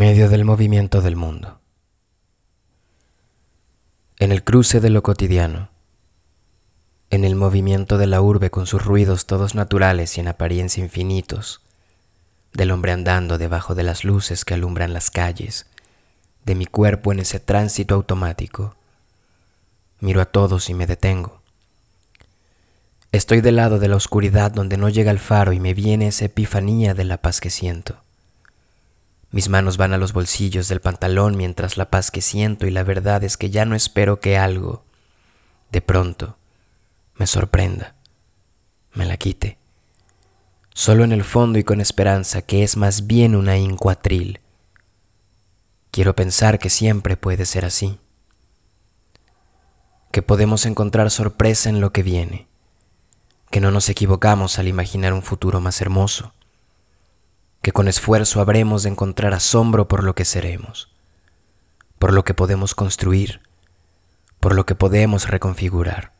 medio del movimiento del mundo. En el cruce de lo cotidiano, en el movimiento de la urbe con sus ruidos todos naturales y en apariencia infinitos, del hombre andando debajo de las luces que alumbran las calles, de mi cuerpo en ese tránsito automático, miro a todos y me detengo. Estoy del lado de la oscuridad donde no llega el faro y me viene esa epifanía de la paz que siento mis manos van a los bolsillos del pantalón mientras la paz que siento y la verdad es que ya no espero que algo, de pronto, me sorprenda, me la quite. Solo en el fondo y con esperanza que es más bien una incuatril. Quiero pensar que siempre puede ser así, que podemos encontrar sorpresa en lo que viene, que no nos equivocamos al imaginar un futuro más hermoso que con esfuerzo habremos de encontrar asombro por lo que seremos, por lo que podemos construir, por lo que podemos reconfigurar,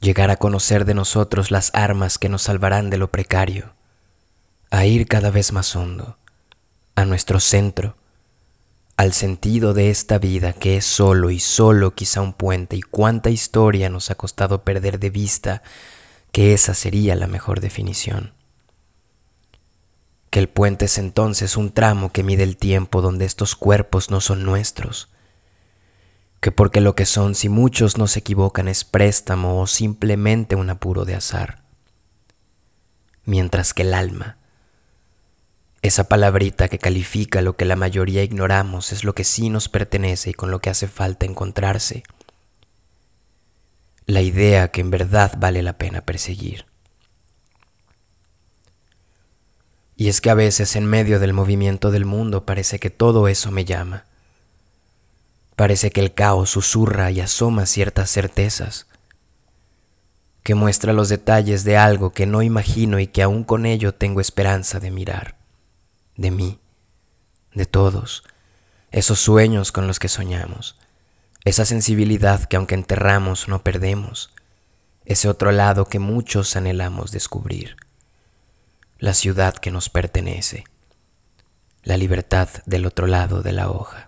llegar a conocer de nosotros las armas que nos salvarán de lo precario, a ir cada vez más hondo, a nuestro centro, al sentido de esta vida que es solo y solo quizá un puente y cuánta historia nos ha costado perder de vista que esa sería la mejor definición que el puente es entonces un tramo que mide el tiempo donde estos cuerpos no son nuestros, que porque lo que son si muchos no se equivocan es préstamo o simplemente un apuro de azar, mientras que el alma, esa palabrita que califica lo que la mayoría ignoramos es lo que sí nos pertenece y con lo que hace falta encontrarse, la idea que en verdad vale la pena perseguir. Y es que a veces en medio del movimiento del mundo parece que todo eso me llama. Parece que el caos susurra y asoma ciertas certezas, que muestra los detalles de algo que no imagino y que aún con ello tengo esperanza de mirar, de mí, de todos, esos sueños con los que soñamos, esa sensibilidad que aunque enterramos no perdemos, ese otro lado que muchos anhelamos descubrir la ciudad que nos pertenece, la libertad del otro lado de la hoja.